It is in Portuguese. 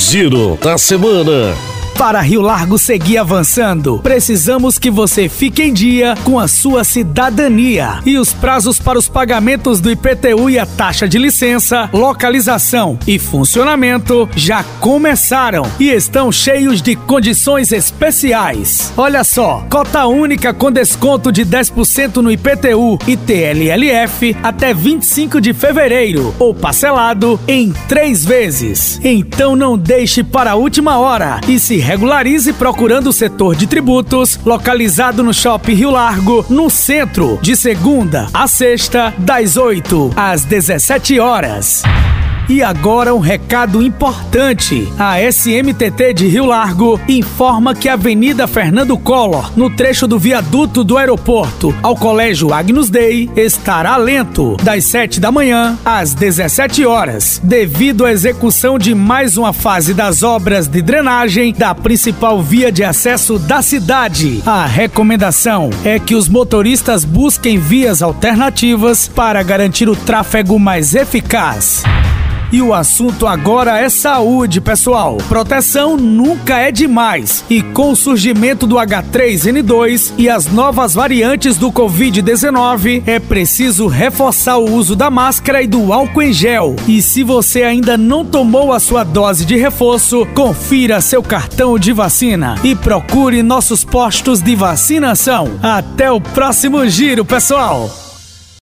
Giro da Semana. Para Rio Largo seguir avançando, precisamos que você fique em dia com a sua cidadania. E os prazos para os pagamentos do IPTU e a taxa de licença, localização e funcionamento já começaram e estão cheios de condições especiais. Olha só, cota única com desconto de 10% no IPTU e TLLF até 25 de fevereiro ou parcelado em três vezes. Então não deixe para a última hora e se regularize procurando o setor de tributos, localizado no Shopping Rio Largo, no centro, de segunda a sexta, das 8 às 17 horas. E agora um recado importante. A SMTT de Rio Largo informa que a Avenida Fernando Collor, no trecho do viaduto do aeroporto ao Colégio Agnus Dei, estará lento das 7 da manhã às 17 horas, devido à execução de mais uma fase das obras de drenagem da principal via de acesso da cidade. A recomendação é que os motoristas busquem vias alternativas para garantir o tráfego mais eficaz. E o assunto agora é saúde, pessoal. Proteção nunca é demais. E com o surgimento do H3N2 e as novas variantes do Covid-19, é preciso reforçar o uso da máscara e do álcool em gel. E se você ainda não tomou a sua dose de reforço, confira seu cartão de vacina e procure nossos postos de vacinação. Até o próximo giro, pessoal!